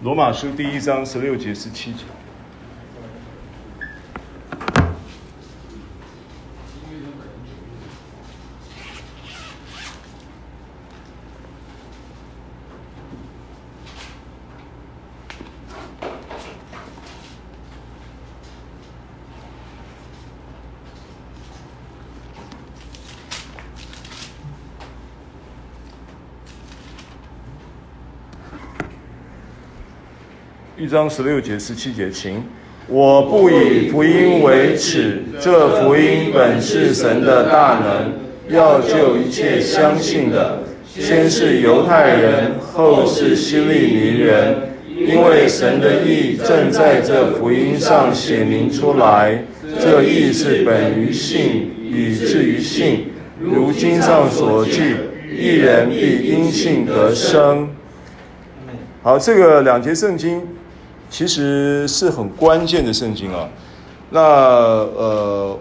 罗马书第一章十六节、十七节。章十六节、十七节，请。我不以福音为耻，这福音本是神的大能，要救一切相信的，先是犹太人，后是希利尼人，因为神的意正在这福音上显明出来。这意是本于信，以至于信。如经上所记，一人必因信得生。好，这个两节圣经。其实是很关键的圣经啊，那呃，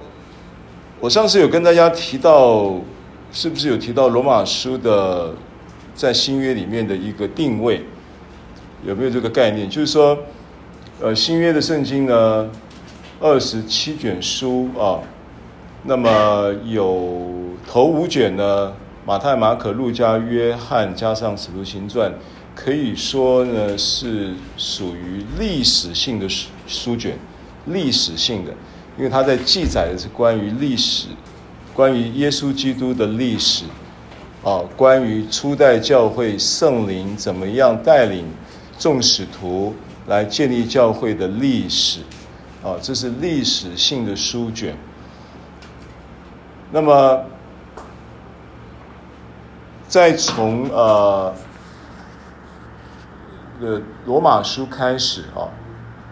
我上次有跟大家提到，是不是有提到罗马书的在新约里面的一个定位？有没有这个概念？就是说，呃，新约的圣经呢，二十七卷书啊，那么有头五卷呢，马太、马可、路加、约翰，加上使徒行传。可以说呢，是属于历史性的书卷，历史性的，因为它在记载的是关于历史，关于耶稣基督的历史，啊，关于初代教会圣灵怎么样带领众使徒来建立教会的历史，啊，这是历史性的书卷。那么，再从呃。呃罗马书开始啊，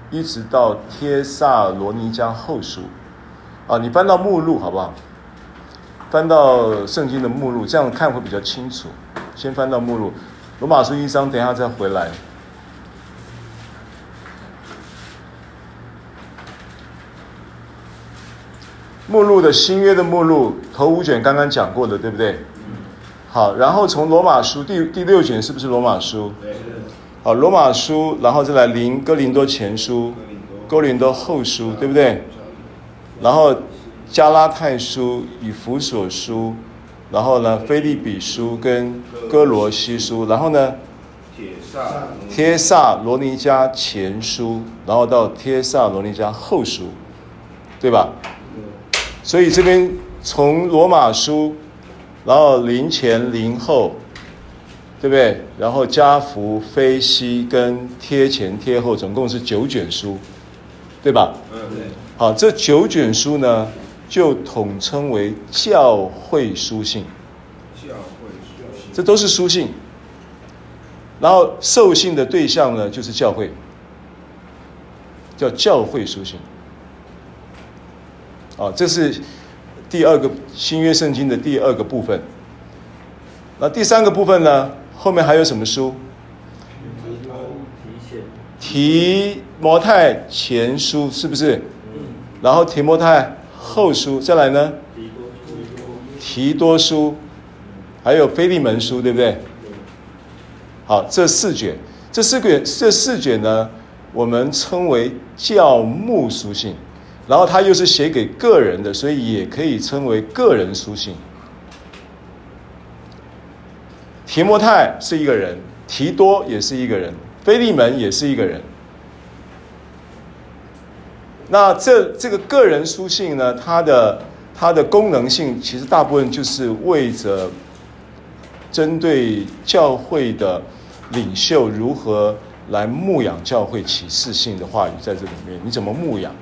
一直到帖撒罗尼迦后书啊，你翻到目录好不好？翻到圣经的目录，这样看会比较清楚。先翻到目录，罗马书一章，等一下再回来。目录的新约的目录头五卷刚刚讲过的，对不对？好，然后从罗马书第第六卷是不是罗马书？好，罗马书，然后再来林哥林多前书、哥林多后书，对不对？然后加拉太书、以弗所书，然后呢，腓利比书跟哥罗西书，然后呢，帖撒罗尼加前书，然后到帖撒罗尼加后书，对吧？所以这边从罗马书，然后林前林后。对不对？然后加福、非西跟贴前贴后，总共是九卷书，对吧？嗯，对。好，这九卷书呢，就统称为教会书信。教会书信，这都是书信。然后受信的对象呢，就是教会，叫教会书信。啊，这是第二个新约圣经的第二个部分。那第三个部分呢？后面还有什么书？提摩太前书是不是？然后提摩太后书，再来呢？提多书，还有腓利门书，对不对？好，这四卷，这四卷，这四卷呢，我们称为教牧书信。然后它又是写给个人的，所以也可以称为个人书信。提摩太是一个人，提多也是一个人，菲利门也是一个人。那这这个个人书信呢，它的它的功能性其实大部分就是为着针对教会的领袖如何来牧养教会启示性的话语在这里面，你怎么牧养？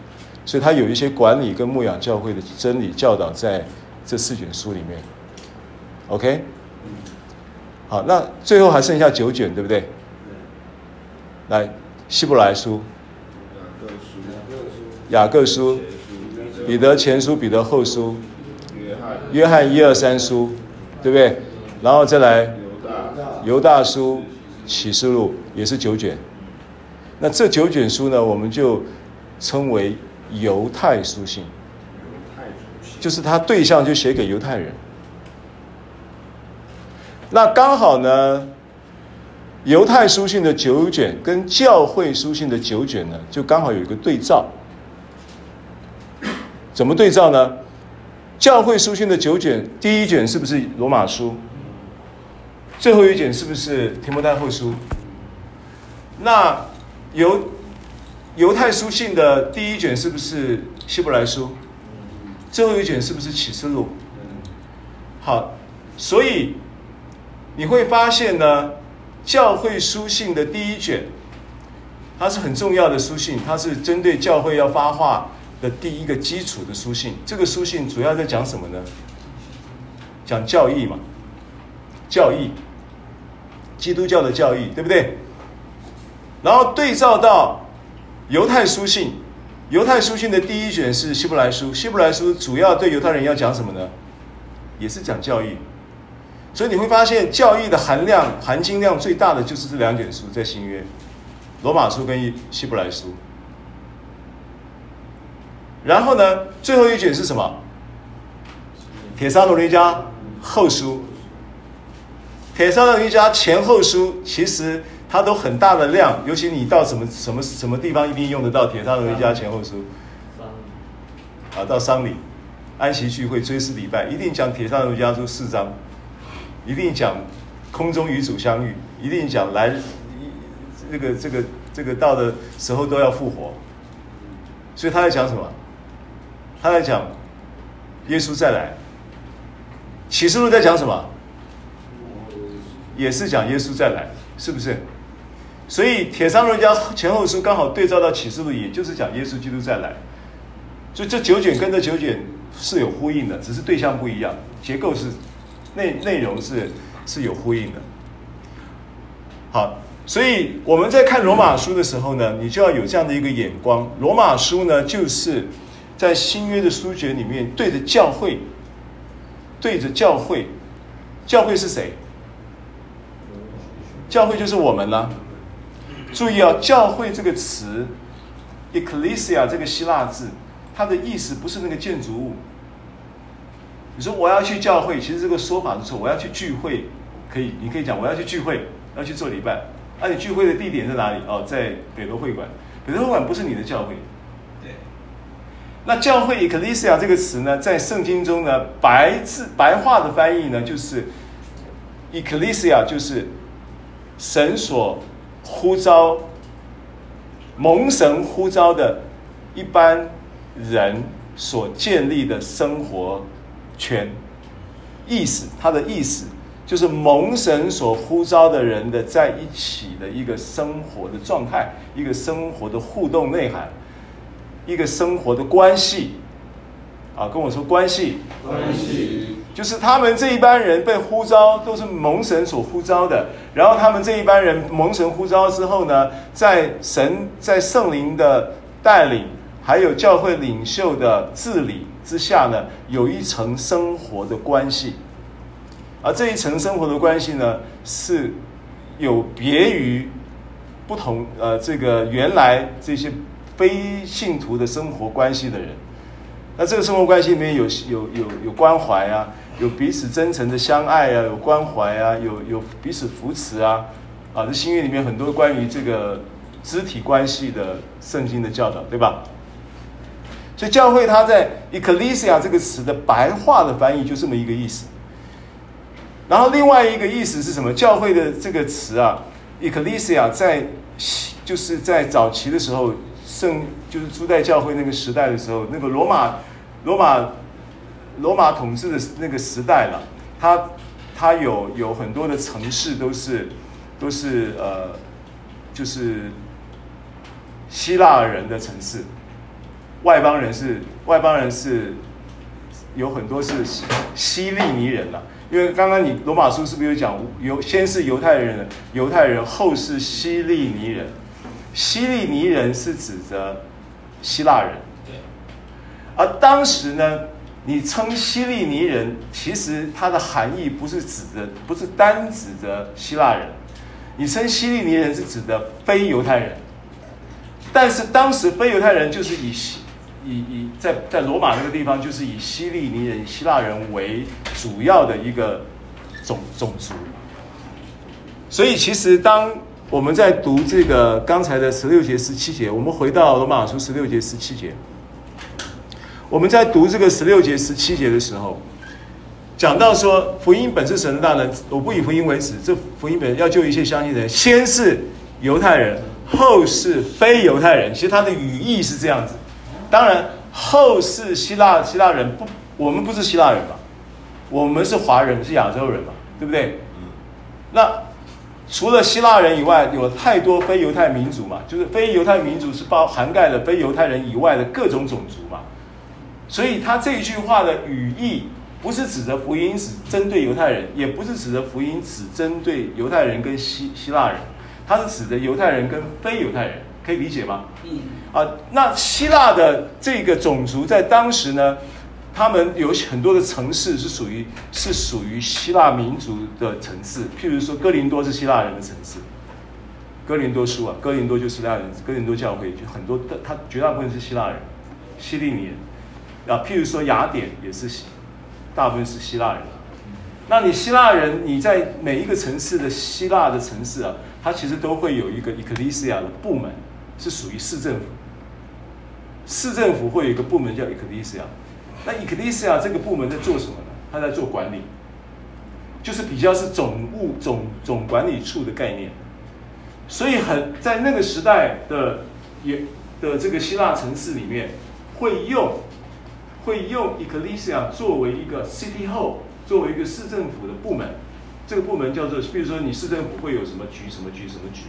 所以它有一些管理跟牧养教会的真理教导在这四卷书里面。OK。好，那最后还剩下九卷，对不对？来，希伯来书、雅各书、彼得前书、彼得后书、约翰一二三书，对不对？然后再来犹大书、启示录也是九卷。那这九卷书呢，我们就称为犹太书信，就是他对象就写给犹太人。那刚好呢，犹太书信的九卷跟教会书信的九卷呢，就刚好有一个对照。怎么对照呢？教会书信的九卷，第一卷是不是罗马书？最后一卷是不是提摩太后书？那犹犹太书信的第一卷是不是希伯来书？最后一卷是不是启示录？好，所以你会发现呢，教会书信的第一卷，它是很重要的书信，它是针对教会要发话的第一个基础的书信。这个书信主要在讲什么呢？讲教义嘛，教义，基督教的教义，对不对？然后对照到犹太书信，犹太书信的第一卷是希伯来书，希伯来书主要对犹太人要讲什么呢？也是讲教义。所以你会发现，教义的含量、含金量最大的就是这两卷书，在新约，罗马书跟希伯来书。然后呢，最后一卷是什么？帖撒罗尼迦后书。帖撒罗尼迦前后书其实它都很大的量，尤其你到什么什么什么地方一定用得到帖撒罗尼迦前后书。啊，到丧礼、安息聚会、追思礼拜，一定讲帖撒罗尼迦书四章。一定讲空中与主相遇，一定讲来，这个这个这个到的时候都要复活。所以他在讲什么？他在讲耶稣再来。启示录在讲什么？也是讲耶稣再来，是不是？所以帖撒罗尼迦前后书刚好对照到启示录，也就是讲耶稣基督再来。所以这九卷跟这九卷是有呼应的，只是对象不一样，结构是。内内容是是有呼应的，好，所以我们在看罗马书的时候呢，你就要有这样的一个眼光。罗马书呢，就是在新约的书卷里面对着教会，对着教会，教会是谁？教会就是我们了。注意啊，教会这个词，ecclesia 这个希腊字，它的意思不是那个建筑物。你说我要去教会，其实这个说法是错。我要去聚会，可以，你可以讲我要去聚会，要去做礼拜。那、啊、你聚会的地点在哪里？哦，在北罗会馆。北罗会馆不是你的教会。对。那教会 ecclesia 这个词呢，在圣经中呢，白字白话的翻译呢，就是 ecclesia 就是神所呼召、蒙神呼召的一般人所建立的生活。圈，意思，他的意思就是蒙神所呼召的人的在一起的一个生活的状态，一个生活的互动内涵，一个生活的关系。啊，跟我说关系，关系就是他们这一班人被呼召都是蒙神所呼召的，然后他们这一班人蒙神呼召之后呢，在神在圣灵的带领，还有教会领袖的治理。之下呢，有一层生活的关系，而这一层生活的关系呢，是有别于不同呃这个原来这些非信徒的生活关系的人。那这个生活关系里面有有有有关怀啊，有彼此真诚的相爱啊，有关怀啊，有有彼此扶持啊，啊，这新约里面很多关于这个肢体关系的圣经的教导，对吧？所以教会它在 ecclesia 这个词的白话的翻译就这么一个意思。然后另外一个意思是什么？教会的这个词啊，ecclesia 在就是在早期的时候，圣就是初代教会那个时代的时候，那个罗马罗马罗马统治的那个时代了，它它有有很多的城市都是都是呃就是希腊人的城市。外邦人是外邦人是有很多是希利尼人了，因为刚刚你罗马书是不是有讲犹先是犹太人，犹太人后是希利尼人，希利尼人是指着希腊人，对。而当时呢，你称希利尼人，其实它的含义不是指的不是单指的希腊人，你称希利尼人是指的非犹太人，但是当时非犹太人就是以希以以在在罗马那个地方，就是以希利尼人、希腊人为主要的一个种种族，所以其实当我们在读这个刚才的十六节、十七节，我们回到罗马书十六节、十七节，我们在读这个十六节、十七节的时候，讲到说福音本是神的大能，我不以福音为耻，这福音本要救一切相信的人，先是犹太人，后是非犹太人。其实它的语义是这样子。当然，后世希腊希腊人不，我们不是希腊人吧？我们是华人，是亚洲人嘛，对不对？那除了希腊人以外，有太多非犹太民族嘛，就是非犹太民族是包涵盖了非犹太人以外的各种种族嘛。所以他这一句话的语义，不是指的福音只针对犹太人，也不是指的福音只针对犹太人跟希希腊人，它是指的犹太人跟非犹太人。可以理解吗？嗯，啊，那希腊的这个种族在当时呢，他们有很多的城市是属于是属于希腊民族的城市，譬如说哥林多是希腊人的城市，哥林多书啊，哥林多就是希腊人，哥林多教会就很多的，他绝大部分是希腊人，希利尼人，啊，譬如说雅典也是，大部分是希腊人。那你希腊人，你在每一个城市的希腊的城市啊，它其实都会有一个 ecclesia 的部门。是属于市政府，市政府会有一个部门叫 Ecclesia，那 Ecclesia 这个部门在做什么呢？他在做管理，就是比较是总务总总管理处的概念。所以很在那个时代的也的这个希腊城市里面，会用会用 Ecclesia 作为一个 City Hall，作为一个市政府的部门。这个部门叫做，比如说你市政府会有什么局什么局什么局。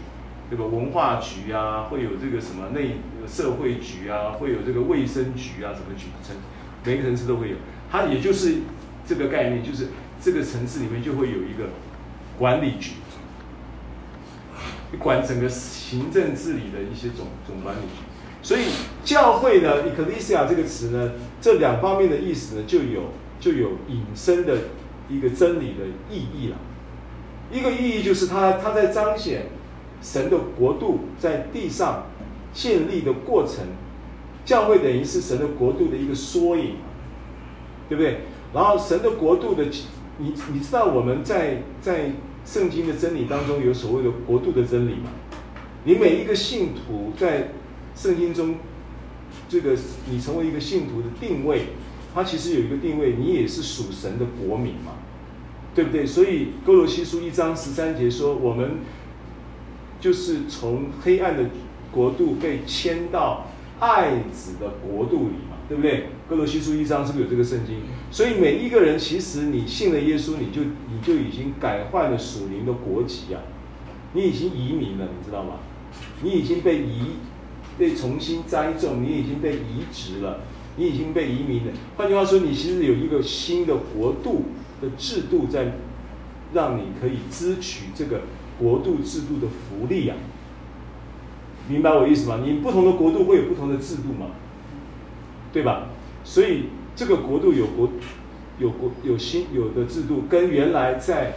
这个文化局啊，会有这个什么内社会局啊，会有这个卫生局啊，什么局城，每个城市都会有。它也就是这个概念，就是这个城市里面就会有一个管理局，管整个行政治理的一些总总管理局。所以教会呢，ecclesia 这个词呢，这两方面的意思呢，就有就有引申的一个真理的意义了。一个意义就是它它在彰显。神的国度在地上建立的过程，教会等于是神的国度的一个缩影，对不对？然后神的国度的，你你知道我们在在圣经的真理当中有所谓的国度的真理吗？你每一个信徒在圣经中，这个你成为一个信徒的定位，它其实有一个定位，你也是属神的国民嘛，对不对？所以哥罗西书一章十三节说我们。就是从黑暗的国度被迁到爱子的国度里嘛，对不对？哥罗西书一章是不是有这个圣经？所以每一个人，其实你信了耶稣，你就你就已经改换了属灵的国籍啊，你已经移民了，你知道吗？你已经被移，被重新栽种，你已经被移植了，你已经被移民了。换句话说，你其实有一个新的国度的制度在，让你可以支取这个。国度制度的福利啊，明白我意思吗？你不同的国度会有不同的制度嘛，对吧？所以这个国度有国有国有新有的制度，跟原来在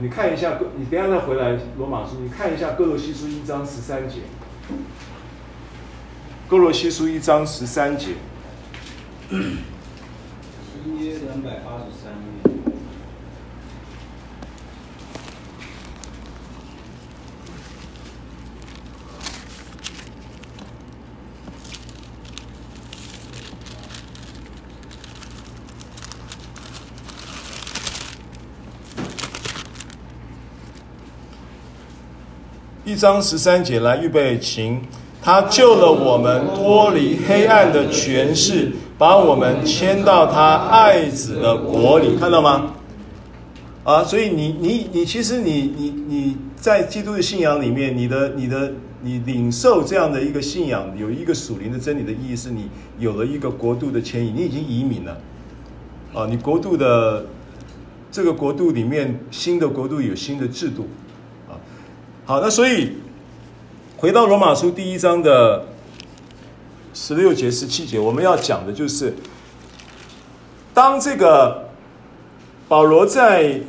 你看一下，你等一下再回来罗马书，你看一下哥罗西书一章十三节，哥罗西书一章十三节，约两百八十三一章十三节来预备，请他救了我们脱离黑暗的权势，把我们迁到他爱子的国里，看到吗？啊，所以你你你其实你你你在基督的信仰里面，你的你的你领受这样的一个信仰，有一个属灵的真理的意义，是你有了一个国度的迁移，你已经移民了。啊，你国度的这个国度里面，新的国度有新的制度。好，那所以回到罗马书第一章的十六节、十七节，我们要讲的就是，当这个保罗在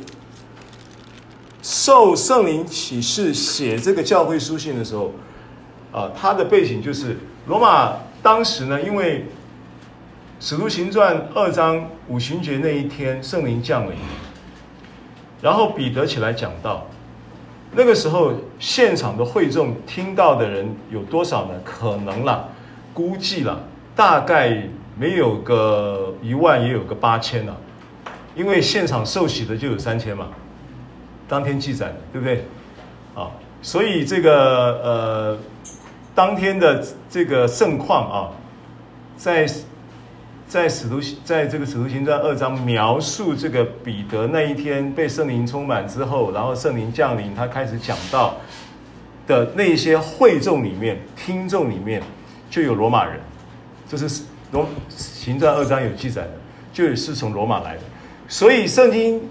受圣灵启示写这个教会书信的时候，啊，他的背景就是罗马当时呢，因为使徒行传二章五旬节那一天，圣灵降临，然后彼得起来讲道。那个时候现场的会众听到的人有多少呢？可能了，估计了，大概没有个一万，也有个八千了，因为现场受洗的就有三千嘛，当天记载的，对不对？啊，所以这个呃，当天的这个盛况啊，在。在使徒在这个使徒行传二章描述这个彼得那一天被圣灵充满之后，然后圣灵降临，他开始讲到的那些会众里面，听众里面就有罗马人，这是罗行传二章有记载的，就是从罗马来的。所以圣经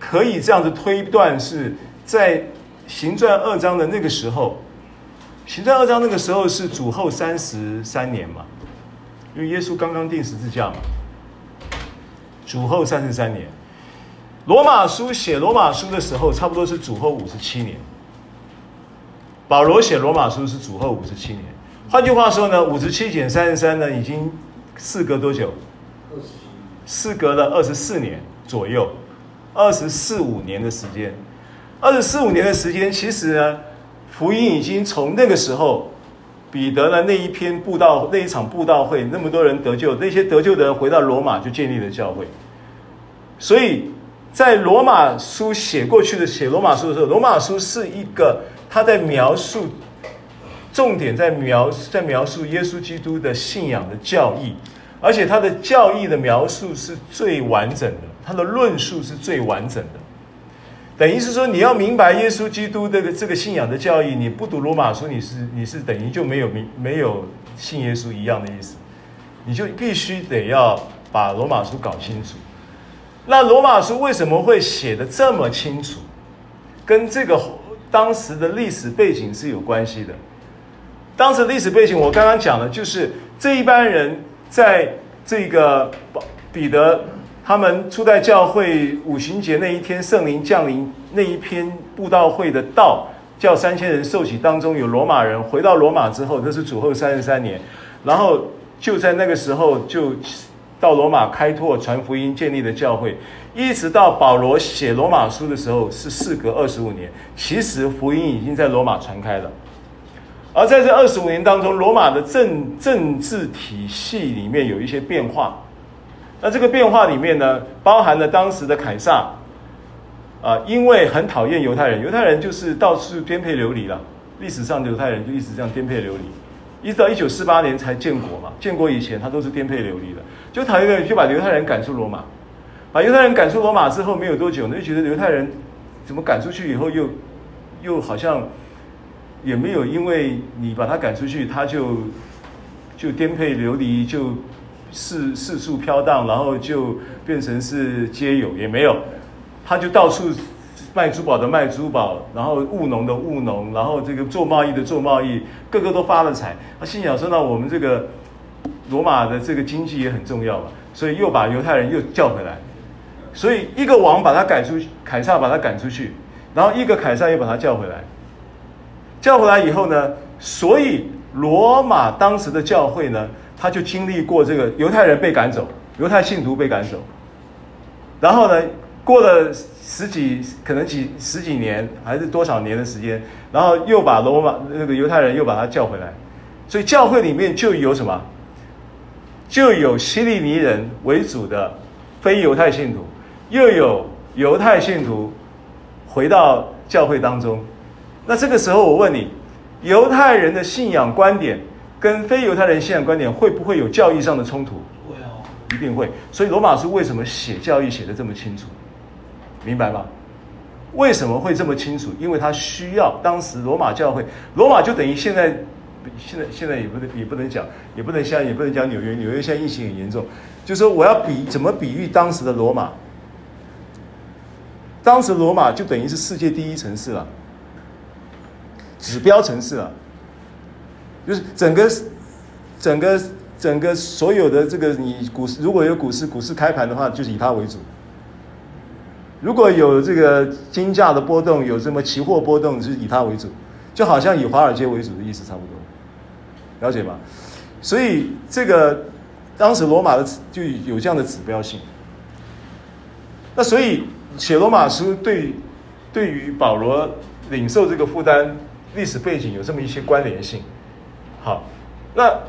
可以这样子推断，是在行传二章的那个时候，行传二章那个时候是主后三十三年嘛。因为耶稣刚刚钉十字架嘛，主后三十三年，罗马书写罗马书的时候，差不多是主后五十七年。保罗写罗马书是主后五十七年，换句话说呢，五十七减三十三呢，已经事隔多久？事隔了二十四年左右，二十四五年的时间，二十四五年的时间，其实呢，福音已经从那个时候。彼得的那一篇布道，那一场布道会，那么多人得救，那些得救的人回到罗马就建立了教会。所以在罗马书写过去的写罗马书的时候，罗马书是一个他在描述，重点在描在描述耶稣基督的信仰的教义，而且他的教义的描述是最完整的，他的论述是最完整的。等于是说，你要明白耶稣基督这个这个信仰的教义，你不读罗马书，你是你是等于就没有明没有信耶稣一样的意思，你就必须得要把罗马书搞清楚。那罗马书为什么会写得这么清楚？跟这个当时的历史背景是有关系的。当时历史背景我刚刚讲了，就是这一班人在这个彼得。他们初代教会五旬节那一天，圣灵降临那一篇布道会的道，叫三千人受洗，当中有罗马人。回到罗马之后，这是主后三十三年，然后就在那个时候，就到罗马开拓传福音，建立的教会，一直到保罗写罗马书的时候，是事隔二十五年。其实福音已经在罗马传开了，而在这二十五年当中，罗马的政政治体系里面有一些变化。那这个变化里面呢，包含了当时的凯撒，啊，因为很讨厌犹太人，犹太人就是到处颠沛流离了。历史上犹太人就一直这样颠沛流离，一直到一九四八年才建国嘛。建国以前他都是颠沛流离的，就讨厌就把犹太人赶出罗马，把犹太人赶出罗马之后没有多久呢，就觉得犹太人怎么赶出去以后又又好像也没有因为你把他赶出去，他就就颠沛流离就。四四处飘荡，然后就变成是街友，也没有，他就到处卖珠宝的卖珠宝，然后务农的务农，然后这个做贸易的做贸易，个个都发了财。他心想说：“那我们这个罗马的这个经济也很重要嘛，所以又把犹太人又叫回来。所以一个王把他赶出去，凯撒把他赶出去，然后一个凯撒又把他叫回来。叫回来以后呢，所以罗马当时的教会呢。”他就经历过这个犹太人被赶走，犹太信徒被赶走，然后呢，过了十几可能几十几年还是多少年的时间，然后又把罗马那个犹太人又把他叫回来，所以教会里面就有什么，就有希利尼人为主的非犹太信徒，又有犹太信徒回到教会当中。那这个时候我问你，犹太人的信仰观点，跟非犹太人信仰观点会不会有教义上的冲突？会哦，一定会。所以罗马书为什么写教义写的这么清楚？明白吗？为什么会这么清楚？因为他需要当时罗马教会，罗马就等于现在，现在现在也不能也不能讲，也不能像也不能讲纽约，纽约现在疫情很严重。就说我要比怎么比喻当时的罗马？当时罗马就等于是世界第一城市了，指标城市了。就是整个、整个、整个所有的这个，你股市如果有股市，股市开盘的话，就是以它为主。如果有这个金价的波动，有什么期货波动，就是以它为主，就好像以华尔街为主的意思差不多，了解吗？所以这个当时罗马的就有这样的指标性。那所以写罗马书对对于保罗领受这个负担，历史背景有这么一些关联性。好，那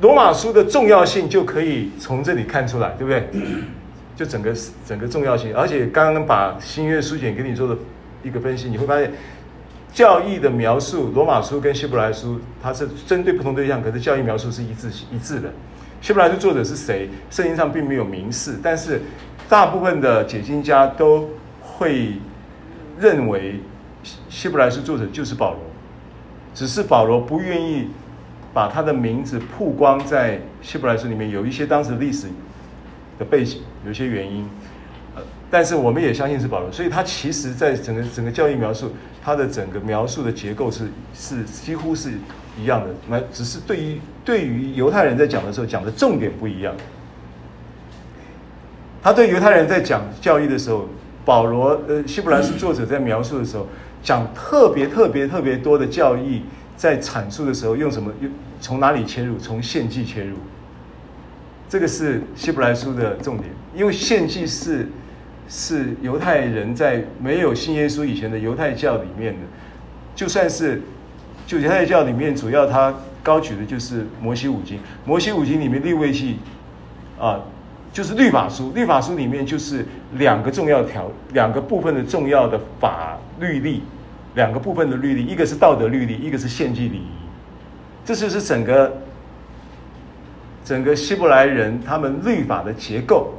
罗马书的重要性就可以从这里看出来，对不对？就整个整个重要性，而且刚刚把新约书简给你做的一个分析，你会发现教义的描述，罗马书跟希伯来书它是针对不同对象，可是教义描述是一致一致的。希伯来书作者是谁？圣经上并没有明示，但是大部分的解经家都会认为希伯来书作者就是保罗，只是保罗不愿意把他的名字曝光在希伯来书里面，有一些当时历史的背景，有一些原因，呃，但是我们也相信是保罗，所以他其实在整个整个教义描述，他的整个描述的结构是是几乎是一样的，那只是对于对于犹太人在讲的时候讲的重点不一样。他对犹太人在讲教义的时候，保罗呃希伯来书作者在描述的时候，讲特别特别特别多的教义，在阐述的时候用什么？用从哪里切入？从献祭切入。这个是希伯来书的重点，因为献祭是是犹太人在没有信耶稣以前的犹太教里面的，就算是就犹太教里面主要他高举的就是摩西五经，摩西五经里面利未记啊，就是律法书，律法书里面就是两个重要条两个部分的重要的法律例，两个部分的律例，一个是道德律例，一个是献祭礼仪，这就是整个。整个希伯来人他们律法的结构，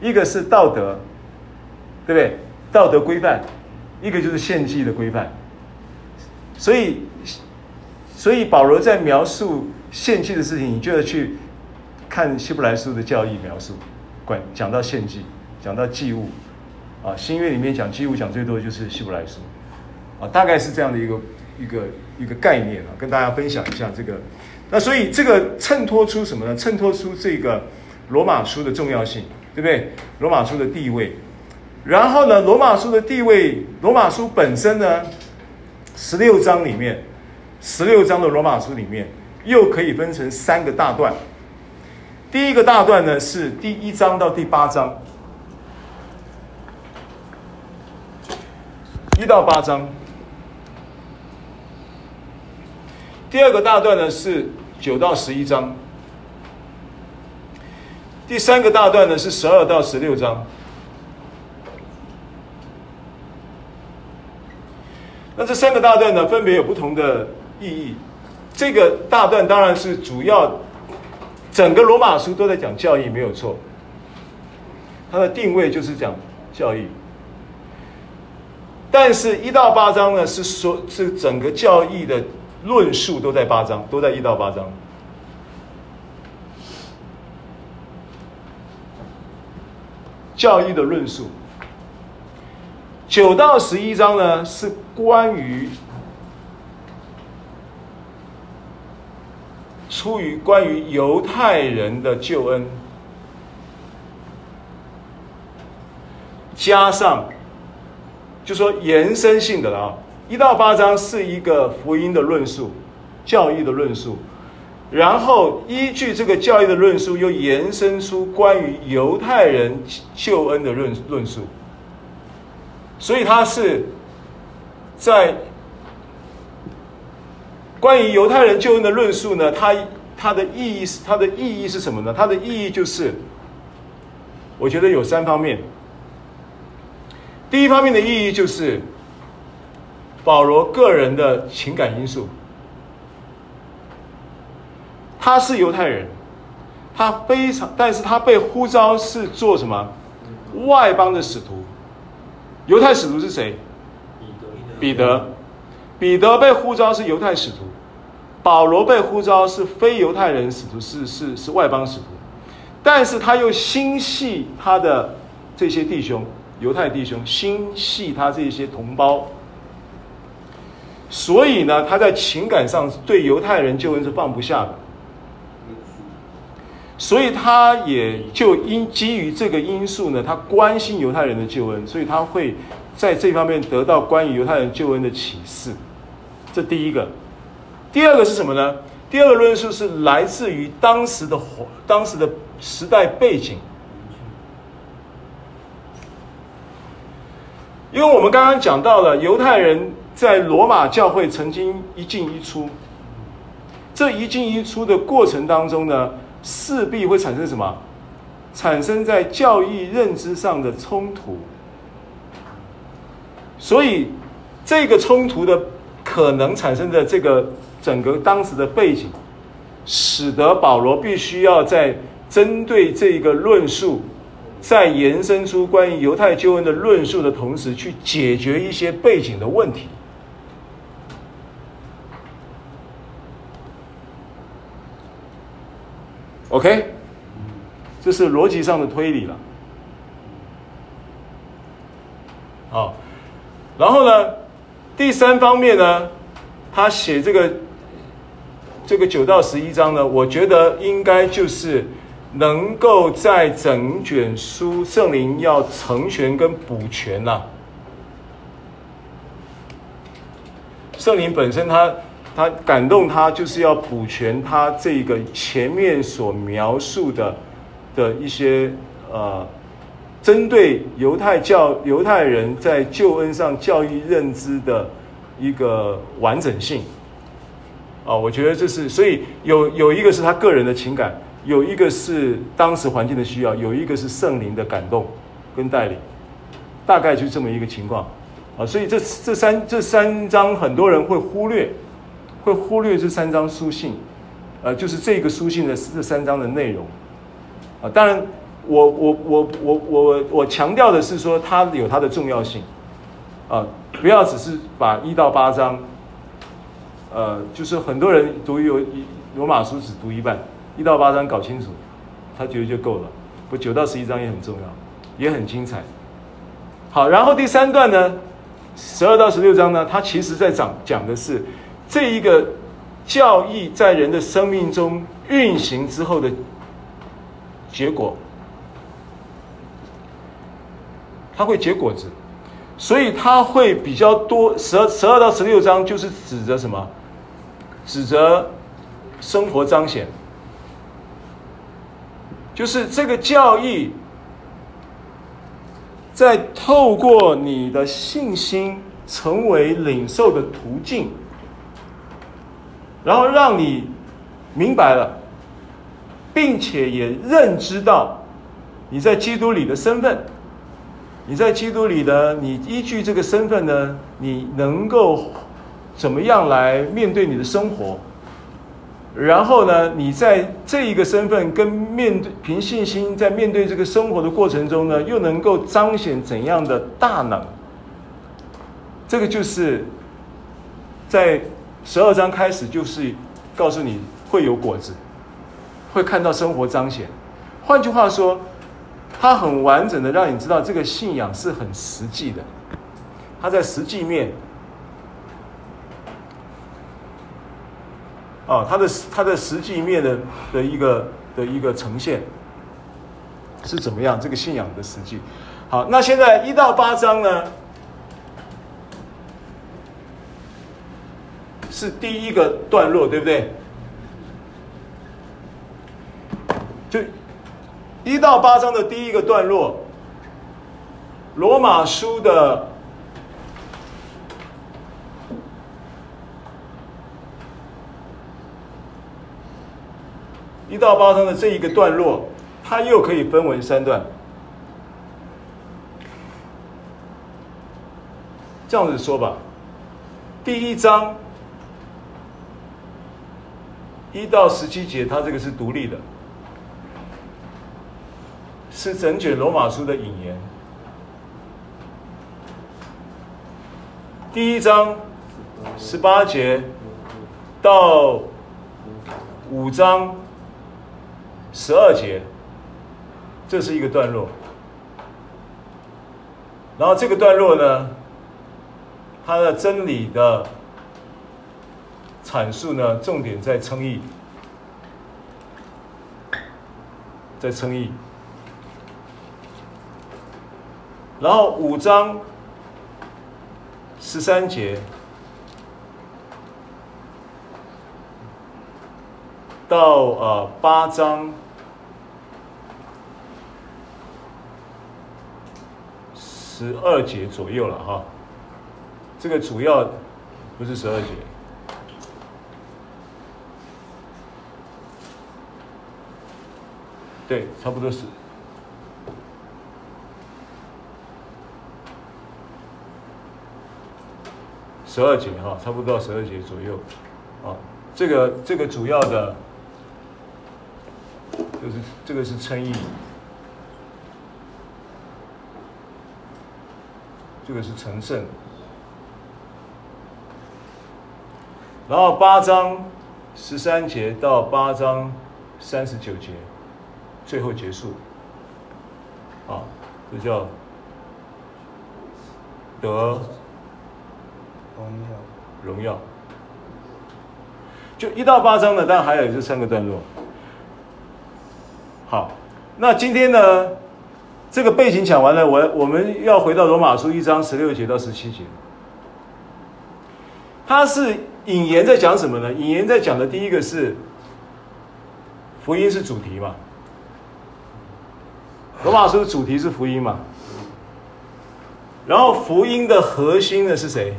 一个是道德，对不对？道德规范，一个就是献祭的规范。所以，所以保罗在描述献祭的事情，你就要去看希伯来书的教义描述。管讲到献祭，讲到祭物，啊，新约里面讲祭物讲最多的就是希伯来书，啊，大概是这样的一个一个一个概念啊，跟大家分享一下这个。那所以这个衬托出什么呢？衬托出这个罗马书的重要性，对不对？罗马书的地位。然后呢，罗马书的地位，罗马书本身呢，十六章里面，十六章的罗马书里面又可以分成三个大段。第一个大段呢是第一章到第八章，一到八章。第二个大段呢是。九到十一章，第三个大段呢是十二到十六章。那这三个大段呢，分别有不同的意义。这个大段当然是主要，整个罗马书都在讲教义，没有错。它的定位就是讲教义。但是，一到八章呢，是说，是整个教义的。论述都在八章，都在一到八章。教义的论述，九到十一章呢，是关于出于关于犹太人的救恩，加上就说延伸性的了啊。一到八章是一个福音的论述，教义的论述，然后依据这个教义的论述，又延伸出关于犹太人救恩的论论述。所以他是在关于犹太人救恩的论述呢，它它的意义是它的意义是什么呢？它的意义就是，我觉得有三方面。第一方面的意义就是。保罗个人的情感因素，他是犹太人，他非常，但是他被呼召是做什么？外邦的使徒。犹太使徒是谁？彼得。彼得被呼召是犹太使徒，保罗被呼召是非犹太人使徒，是是是外邦使徒，但是他又心系他的这些弟兄，犹太弟兄，心系他这些同胞。所以呢，他在情感上对犹太人救恩是放不下的，所以他也就因基于这个因素呢，他关心犹太人的救恩，所以他会在这方面得到关于犹太人救恩的启示。这第一个，第二个是什么呢？第二个论述是来自于当时的当时的时代背景。因为我们刚刚讲到了犹太人在罗马教会曾经一进一出，这一进一出的过程当中呢，势必会产生什么？产生在教义认知上的冲突。所以，这个冲突的可能产生的这个整个当时的背景，使得保罗必须要在针对这个论述，在延伸出关于犹太救恩的论述的同时，去解决一些背景的问题。OK，这是逻辑上的推理了。好。然后呢，第三方面呢，他写这个这个九到十一章呢，我觉得应该就是能够在整卷书圣灵要成全跟补全呐、啊。圣灵本身他他感动他就是要补全他这个前面所描述的的一些呃。针对犹太教犹太人在救恩上教育认知的一个完整性，啊，我觉得这是所以有有一个是他个人的情感，有一个是当时环境的需要，有一个是圣灵的感动跟带领，大概就这么一个情况，啊，所以这这三这三章很多人会忽略，会忽略这三章书信，呃，就是这个书信的这三章的内容，啊，当然。我我我我我我强调的是说，它有它的重要性，啊，不要只是把一到八章，呃，就是很多人读有罗马书只读一半，一到八章搞清楚，他觉得就够了。不，九到十一章也很重要，也很精彩。好，然后第三段呢，十二到十六章呢，它其实在讲讲的是这一个教义在人的生命中运行之后的结果。它会结果子，所以它会比较多。十二十二到十六章就是指着什么？指着生活彰显，就是这个教义在透过你的信心成为领受的途径，然后让你明白了，并且也认知到你在基督里的身份。你在基督里的？你依据这个身份呢，你能够怎么样来面对你的生活？然后呢，你在这一个身份跟面对凭信心在面对这个生活的过程中呢，又能够彰显怎样的大能？这个就是在十二章开始，就是告诉你会有果子，会看到生活彰显。换句话说。它很完整的让你知道这个信仰是很实际的，它在实际面，哦，它的它的实际面的的一个的一个呈现是怎么样？这个信仰的实际。好，那现在一到八章呢，是第一个段落，对不对？就。一到八章的第一个段落，罗马书的一到八章的这一个段落，它又可以分为三段。这样子说吧，第一章一到十七节，它这个是独立的。是整卷罗马书的引言。第一章十八节到五章十二节，这是一个段落。然后这个段落呢，它的真理的阐述呢，重点在称义，在称义。然后五章十三节到呃八章十十二节左右了哈。这个主要不是十二节，对，差不多是。十二节哈，差不多到十二节左右。啊。这个这个主要的，就是这个是称义，这个是成圣，然后八章十三节到八章三十九节，最后结束，啊，这叫得荣耀，荣耀。就一到八章呢，当然还有这三个段落。好，那今天呢，这个背景讲完了，我我们要回到罗马书一章十六节到十七节。它是引言在讲什么呢？引言在讲的第一个是福音是主题嘛？罗马书的主题是福音嘛？然后福音的核心呢是谁？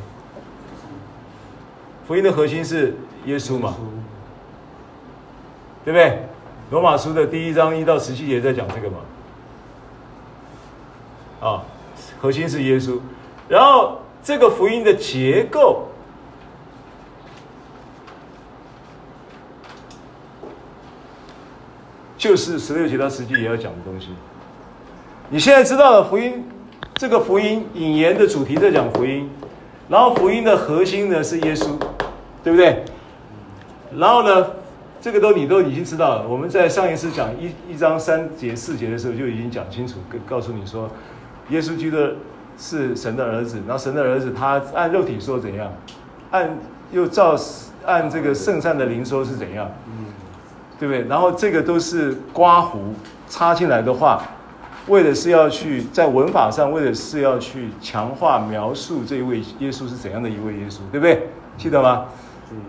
福音的核心是。耶稣嘛，对不对？罗马书的第一章一到十七节在讲这个嘛，啊，核心是耶稣，然后这个福音的结构，就是十六节到十七节要讲的东西。你现在知道了福音，这个福音引言的主题在讲福音，然后福音的核心呢是耶稣，对不对？然后呢，这个都你都已经知道了。我们在上一次讲一一章三节四节的时候就已经讲清楚，告诉你说，耶稣基督是神的儿子。然后神的儿子他按肉体说怎样，按又照按这个圣善的灵说是怎样，对不对？然后这个都是刮胡插进来的话，为的是要去在文法上，为的是要去强化描述这一位耶稣是怎样的一位耶稣，对不对？记得吗？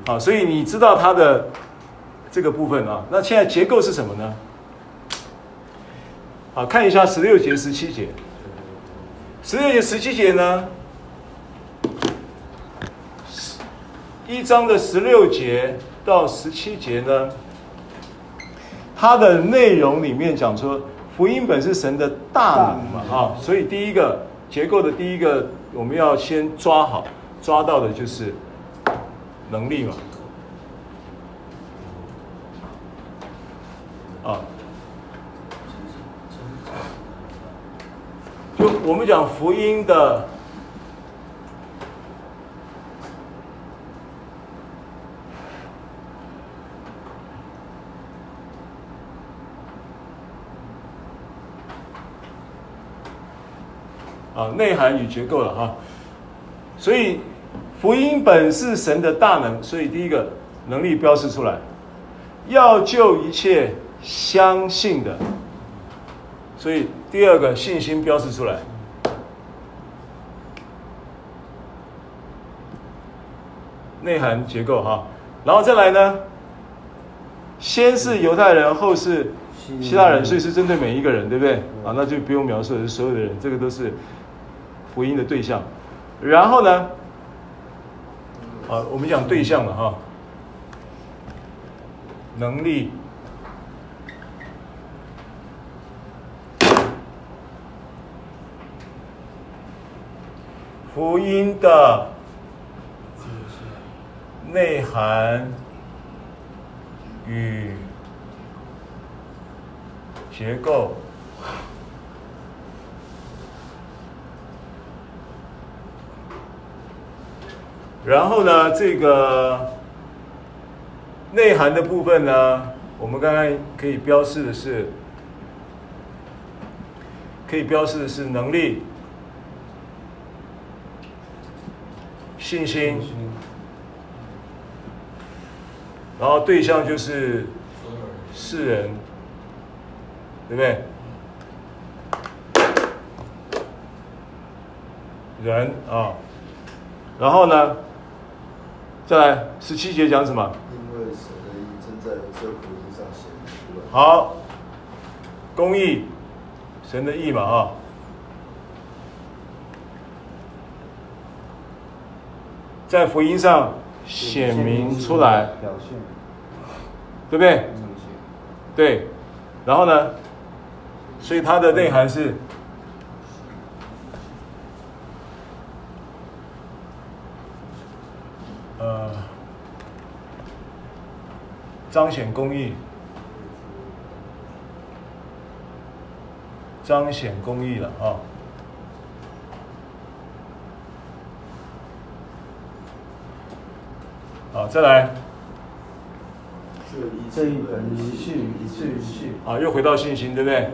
好，所以你知道它的这个部分啊，那现在结构是什么呢？好，看一下十六节、十七节。十六节、十七节呢，一章的十六节到十七节呢，它的内容里面讲说，福音本是神的大能嘛，啊，所以第一个结构的第一个，我们要先抓好，抓到的就是。能力嘛，啊，就我们讲福音的啊内涵与结构了哈，所以。福音本是神的大能，所以第一个能力标示出来，要救一切相信的，所以第二个信心标示出来，内涵结构哈，然后再来呢，先是犹太人，后是希腊人，所以是针对每一个人，对不对？啊，那就不用描述，是所有的人，这个都是福音的对象，然后呢？好，我们讲对象了哈，能力，福音的。内涵。与。结构。然后呢，这个内涵的部分呢，我们刚刚可以标示的是，可以标示的是能力、信心，然后对象就是世人，对不对？人啊，然后呢？再来十七节讲什么？因为神的正在福音上显出来。好，公义，神的义嘛啊。在福音上显明出来，表现，对不对？对，然后呢？所以它的内涵是彰显公义，彰显公义了啊。好，再来。这一本于信，以至于信。啊，又回到信心，对不对？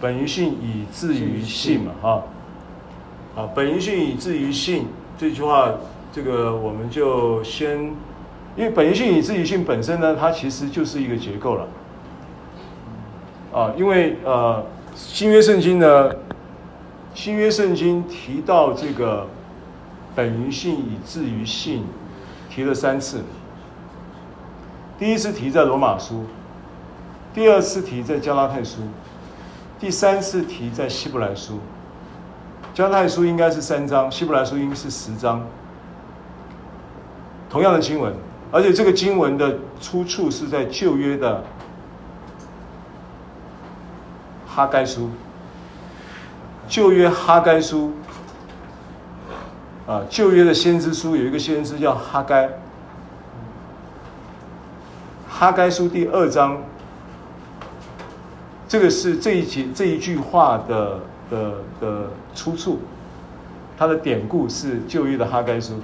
本于信，以至于信嘛，哈。啊，本于信，以至于信这句话，这个我们就先，因为本于性，以至于性本身呢，它其实就是一个结构了。啊，因为呃，新约圣经呢，新约圣经提到这个本于性，以至于性，提了三次。第一次提在罗马书，第二次提在加拉太书，第三次提在希伯来书。加拉太书应该是三章，希伯来书应该是十章。同样的经文，而且这个经文的出处是在旧约的哈该书。旧约哈该书，啊，旧约的先知书有一个先知叫哈该。哈该书第二章，这个是这一节这一句话的的的出处，它的典故是旧约的哈该书，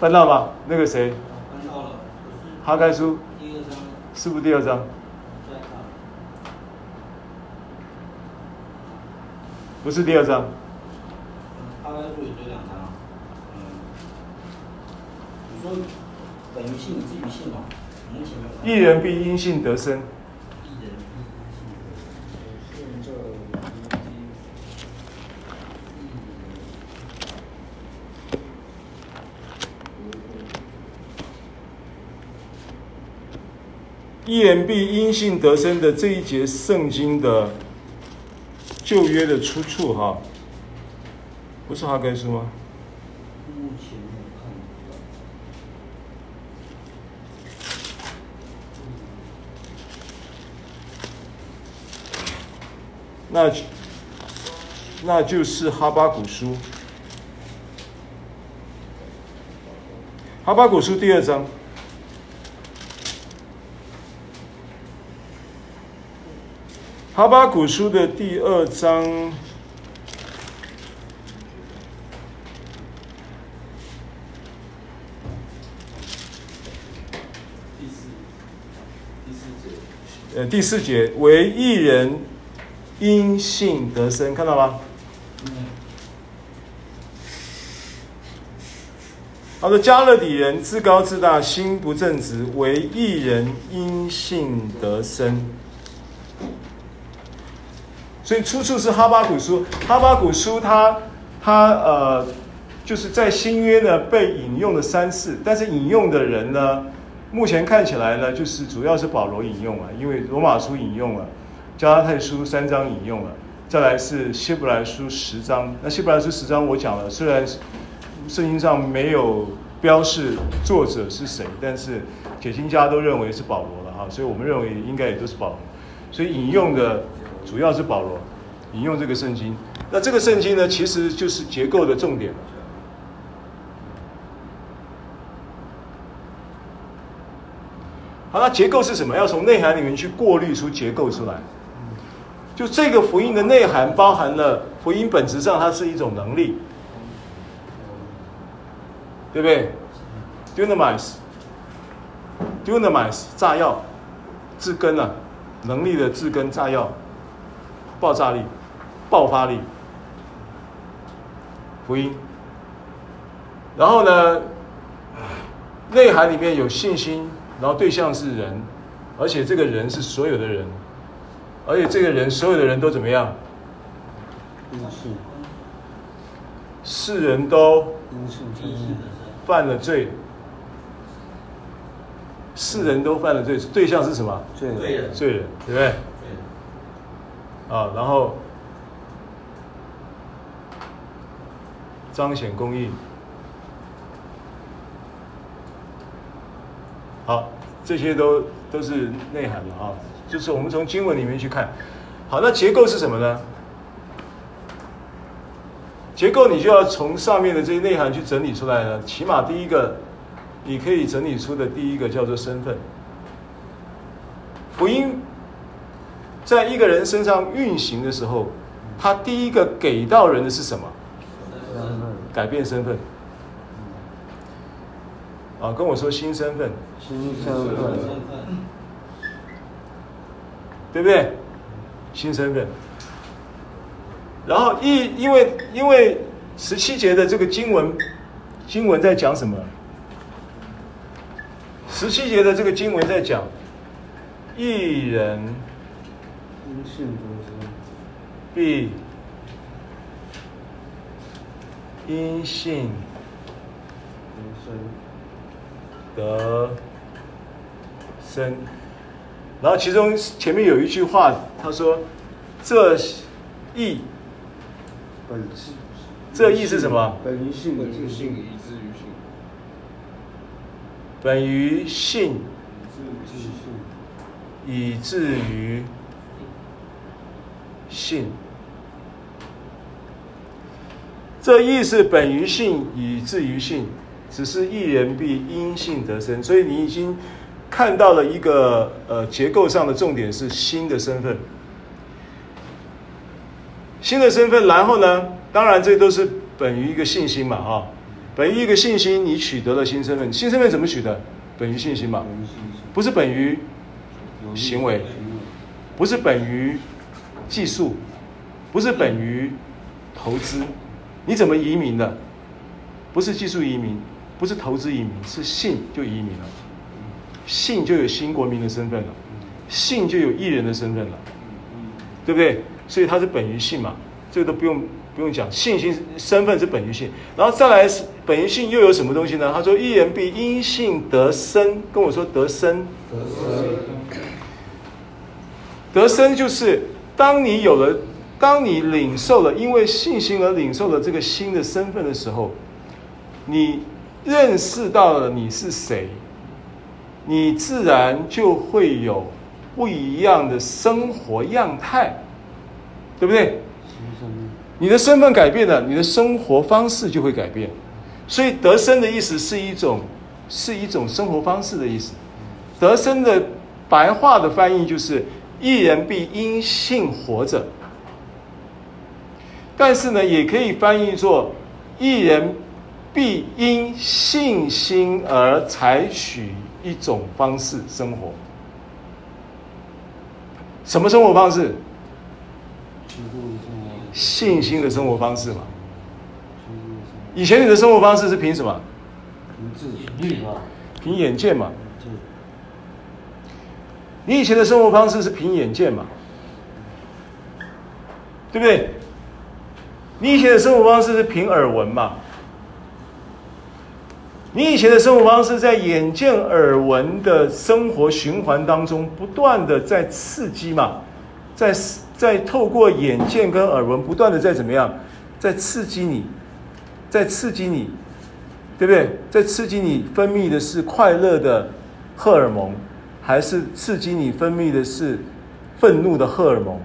翻到吧？那个谁？翻到了。哈该书。第二章。是不是第二章？不是第二章。哈该书也就两章。嗯。你说本于信，以至于信嘛？一人必因信得生。E.M.B. 因信得生的这一节圣经的旧约的出处，哈，不是哈该书吗？那，那就是哈巴谷书，哈巴谷书第二章，哈巴古书的第二章，第四，第四节，呃，第四节为一人。因信得生，看到吗？他说：“加勒底人自高自大，心不正直，为一人因信得生。”所以出处是哈巴谷书。哈巴谷书它，它呃，就是在新约呢被引用了三次，但是引用的人呢，目前看起来呢，就是主要是保罗引用了，因为罗马书引用了。加拉太书三章引用了，再来是希伯来书十章。那希伯来书十章我讲了，虽然圣经上没有标示作者是谁，但是解经家都认为是保罗了哈，所以我们认为应该也都是保罗。所以引用的主要是保罗引用这个圣经。那这个圣经呢，其实就是结构的重点。好，那结构是什么？要从内涵里面去过滤出结构出来。就这个福音的内涵包含了福音本质上它是一种能力，对不对？Dunamis，Dunamis，炸药，治根啊，能力的治根，炸药，爆炸力，爆发力，福音。然后呢，内涵里面有信心，然后对象是人，而且这个人是所有的人。而且这个人，所有的人都怎么样？因信，世人都犯了罪。世人都犯了罪，对象是什么？罪人，罪人，对不对？啊，然后彰显公益。好，这些都都是内涵了啊，就是我们从经文里面去看，好，那结构是什么呢？结构你就要从上面的这些内涵去整理出来了，起码第一个你可以整理出的第一个叫做身份。福音。在一个人身上运行的时候，他第一个给到人的是什么？改变身份。啊，跟我说新身份。新身份。对不对？新身份。然后一因为因为十七节的这个经文，经文在讲什么？十七节的这个经文在讲，一人因信得生，必因信得生。然后其中前面有一句话，他说：“这意。”本性，这意是什么？本于信，本于性，以至于性。本于性，以至于信。这意是本于信，以至于信。只是一人必因信得生。所以你已经看到了一个呃结构上的重点是新的身份。新的身份，然后呢？当然，这都是本于一个信心嘛，哈，本于一个信心，你取得了新身份。新身份怎么取得？本于信心嘛，不是本于行为，不是本于技术，不是本于投资。你怎么移民的？不是技术移民，不是投资移民，是信就移民了。信就有新国民的身份了，信就有艺人的身份了，对不对？所以它是本于信嘛，这个都不用不用讲，信心身份是本于信，然后再来是本于信又有什么东西呢？他说：“一人必因信得生。”跟我说得生，得生，得生就是当你有了，当你领受了因为信心而领受了这个新的身份的时候，你认识到了你是谁，你自然就会有不一样的生活样态。对不对？你的身份改变了，你的生活方式就会改变。所以得生的意思是一种，是一种生活方式的意思。得生的白话的翻译就是“义人必因信活着”，但是呢，也可以翻译作“一人必因信心而采取一种方式生活”。什么生活方式？信心的生活方式嘛，以前你的生活方式是凭什么？凭自己嘛，凭眼见嘛。你以前的生活方式是凭眼见嘛，对不对？你以前的生活方式是凭耳闻嘛。你以前的生活方式在眼见耳闻的生活循环当中，不断的在刺激嘛，在。在透过眼见跟耳闻不断的在怎么样，在刺激你，在刺激你，对不对？在刺激你分泌的是快乐的荷尔蒙，还是刺激你分泌的是愤怒的荷尔蒙，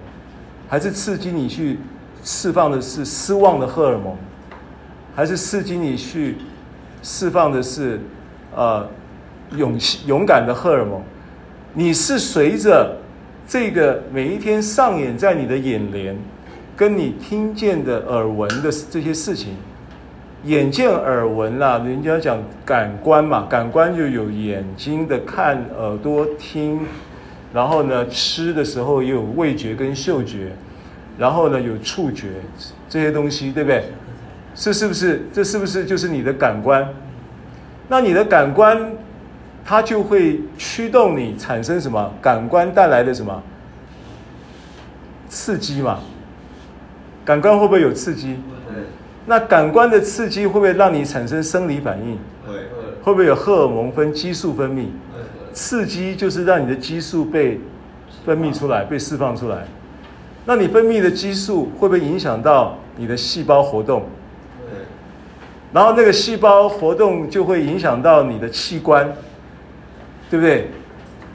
还是刺激你去释放的是失望的荷尔蒙，还是刺激你去释放的是呃勇气勇敢的荷尔蒙？你是随着。这个每一天上演在你的眼帘，跟你听见的耳闻的这些事情，眼见耳闻啦，人家讲感官嘛，感官就有眼睛的看，耳朵听，然后呢吃的时候也有味觉跟嗅觉，然后呢有触觉这些东西，对不对？这是不是？这是不是就是你的感官？那你的感官？它就会驱动你产生什么感官带来的什么刺激嘛？感官会不会有刺激？那感官的刺激会不会让你产生生理反应？会不会有荷尔蒙分激素分泌？刺激就是让你的激素被分泌出来，被释放出来。那你分泌的激素会不会影响到你的细胞活动？然后那个细胞活动就会影响到你的器官。对不对？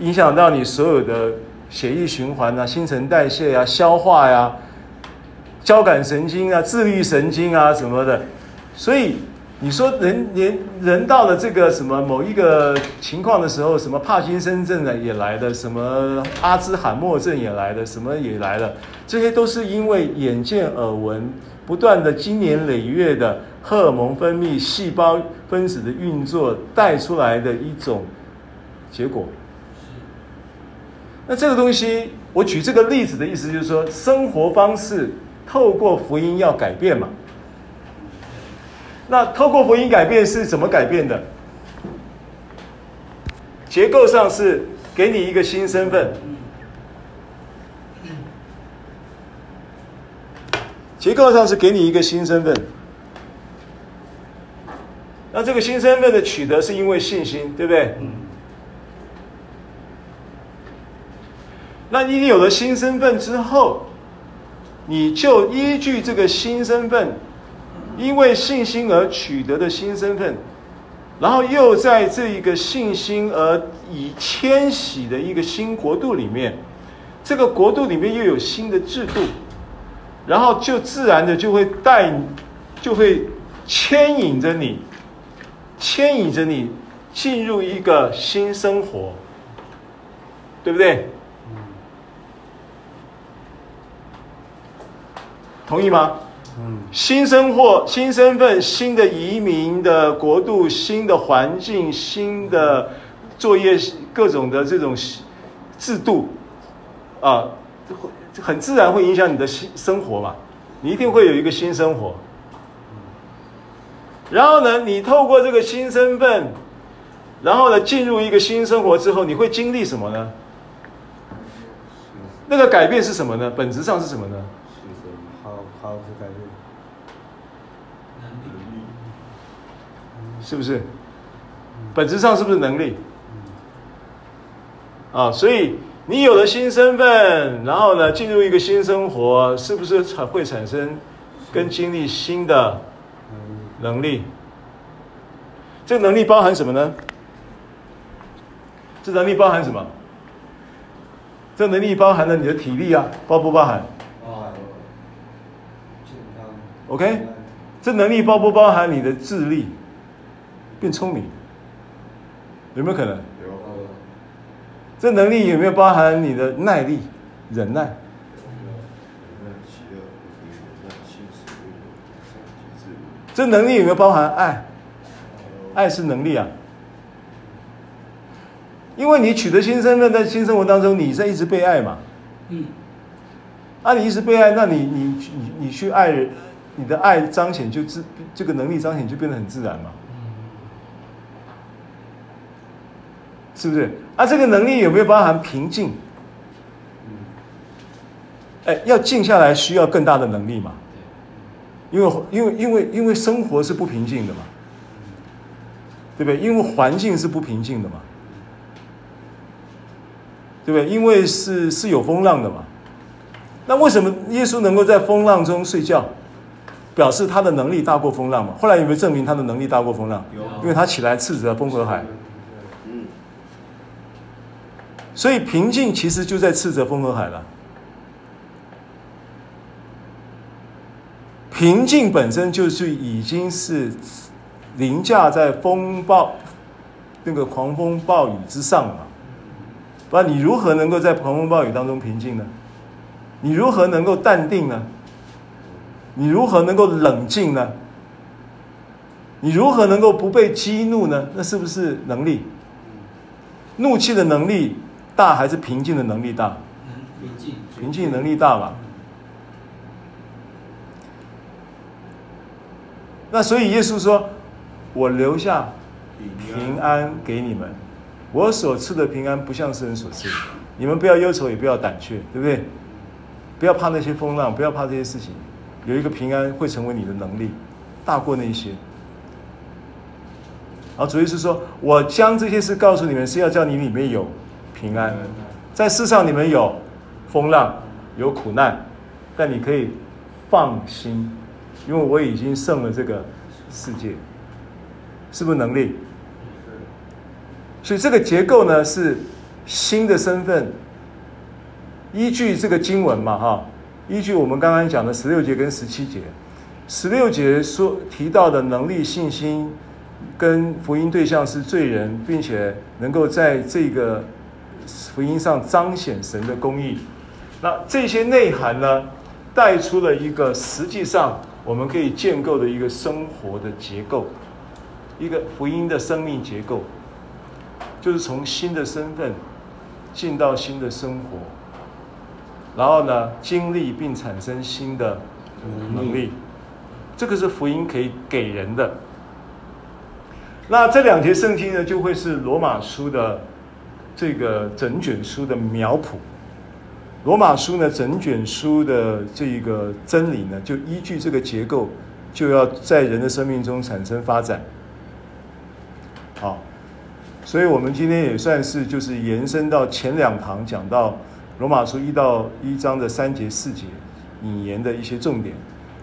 影响到你所有的血液循环啊、新陈代谢啊、消化呀、啊、交感神经啊、自律神经啊什么的。所以你说人人人到了这个什么某一个情况的时候，什么帕金森症呢也来了，什么阿兹海默症也来了，什么也来了，这些都是因为眼见耳闻不断的经年累月的荷尔蒙分泌、细胞分子的运作带出来的一种结果。那这个东西，我举这个例子的意思就是说，生活方式透过福音要改变嘛。那透过福音改变是怎么改变的？结构上是给你一个新身份。结构上是给你一个新身份。那这个新身份的取得是因为信心，对不对？那你有了新身份之后，你就依据这个新身份，因为信心而取得的新身份，然后又在这一个信心而以迁徙的一个新国度里面，这个国度里面又有新的制度，然后就自然的就会带，就会牵引着你，牵引着你进入一个新生活，对不对？同意吗？嗯，新生活、新身份、新的移民的国度、新的环境、新的作业、各种的这种制度，啊，很自然会影响你的新生活嘛。你一定会有一个新生活。然后呢，你透过这个新身份，然后呢，进入一个新生活之后，你会经历什么呢？那个改变是什么呢？本质上是什么呢？好，就改变。能力，是不是？本质上是不是能力？啊，所以你有了新身份，然后呢，进入一个新生活，是不是产会产生跟经历新的能力？这个能力包含什么呢？这能力包含什么？这能力包含了你的体力啊，包不包含？OK，这能力包不包含你的智力，变聪明？有没有可能？有。这能力有没有包含你的耐力、忍耐？这能力有没有包含爱？爱是能力啊。因为你取得新身份，在新生活当中，你在一直被爱嘛。嗯。啊，你一直被爱，那你你你你去爱人。你的爱彰显就自这个能力彰显就变得很自然嘛，是不是？啊，这个能力有没有包含平静？哎，要静下来需要更大的能力嘛，因为因为因为因为生活是不平静的嘛，对不对？因为环境是不平静的嘛，对不对？因为是是有风浪的嘛，那为什么耶稣能够在风浪中睡觉？表示他的能力大过风浪嘛？后来有没有证明他的能力大过风浪？有，因为他起来斥责风和海。嗯，所以平静其实就在斥责风和海了。平静本身就是已经是凌驾在风暴那个狂风暴雨之上嘛。不然你如何能够在狂风暴雨当中平静呢？你如何能够淡定呢？你如何能够冷静呢？你如何能够不被激怒呢？那是不是能力？怒气的能力大还是平静的能力大？平静，平静能力大吧。那所以耶稣说：“我留下平安给你们，我所赐的平安不像世人所赐，你们不要忧愁，也不要胆怯，对不对？不要怕那些风浪，不要怕这些事情。”有一个平安会成为你的能力，大过那些。然后主耶稣说：“我将这些事告诉你们，是要叫你里面有平安。在世上你们有风浪，有苦难，但你可以放心，因为我已经胜了这个世界。是不是能力？所以这个结构呢是新的身份，依据这个经文嘛哈，依据我们刚刚讲的十六节跟十七节，十六节说提到的能力、信心跟福音对象是罪人，并且能够在这个福音上彰显神的公义。那这些内涵呢，带出了一个实际上我们可以建构的一个生活的结构，一个福音的生命结构。就是从新的身份进到新的生活，然后呢，经历并产生新的能力，这个是福音可以给人的。那这两节圣经呢，就会是罗马书的这个整卷书的苗圃。罗马书呢，整卷书的这个真理呢，就依据这个结构，就要在人的生命中产生发展。好。所以，我们今天也算是就是延伸到前两堂讲到罗马书一到一章的三节四节引言的一些重点，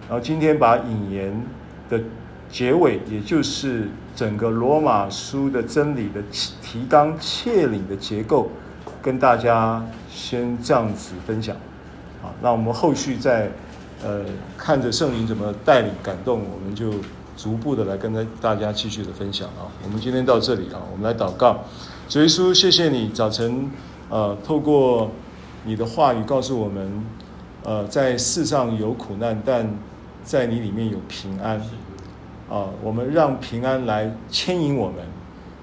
然后今天把引言的结尾，也就是整个罗马书的真理的提纲挈领的结构，跟大家先这样子分享。好，那我们后续再呃看着圣灵怎么带领感动，我们就。逐步的来跟大家继续的分享啊，我们今天到这里啊，我们来祷告，主耶稣，谢谢你早晨，呃，透过你的话语告诉我们，呃，在世上有苦难，但在你里面有平安，啊，我们让平安来牵引我们，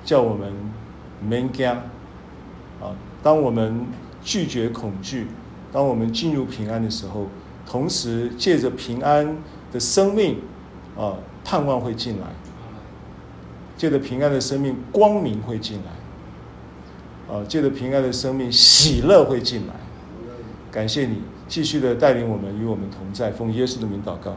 叫我们免惊，啊，当我们拒绝恐惧，当我们进入平安的时候，同时借着平安的生命，啊。盼望会进来，借着平安的生命，光明会进来，啊，借着平安的生命，喜乐会进来。感谢你继续的带领我们，与我们同在，奉耶稣的名祷告。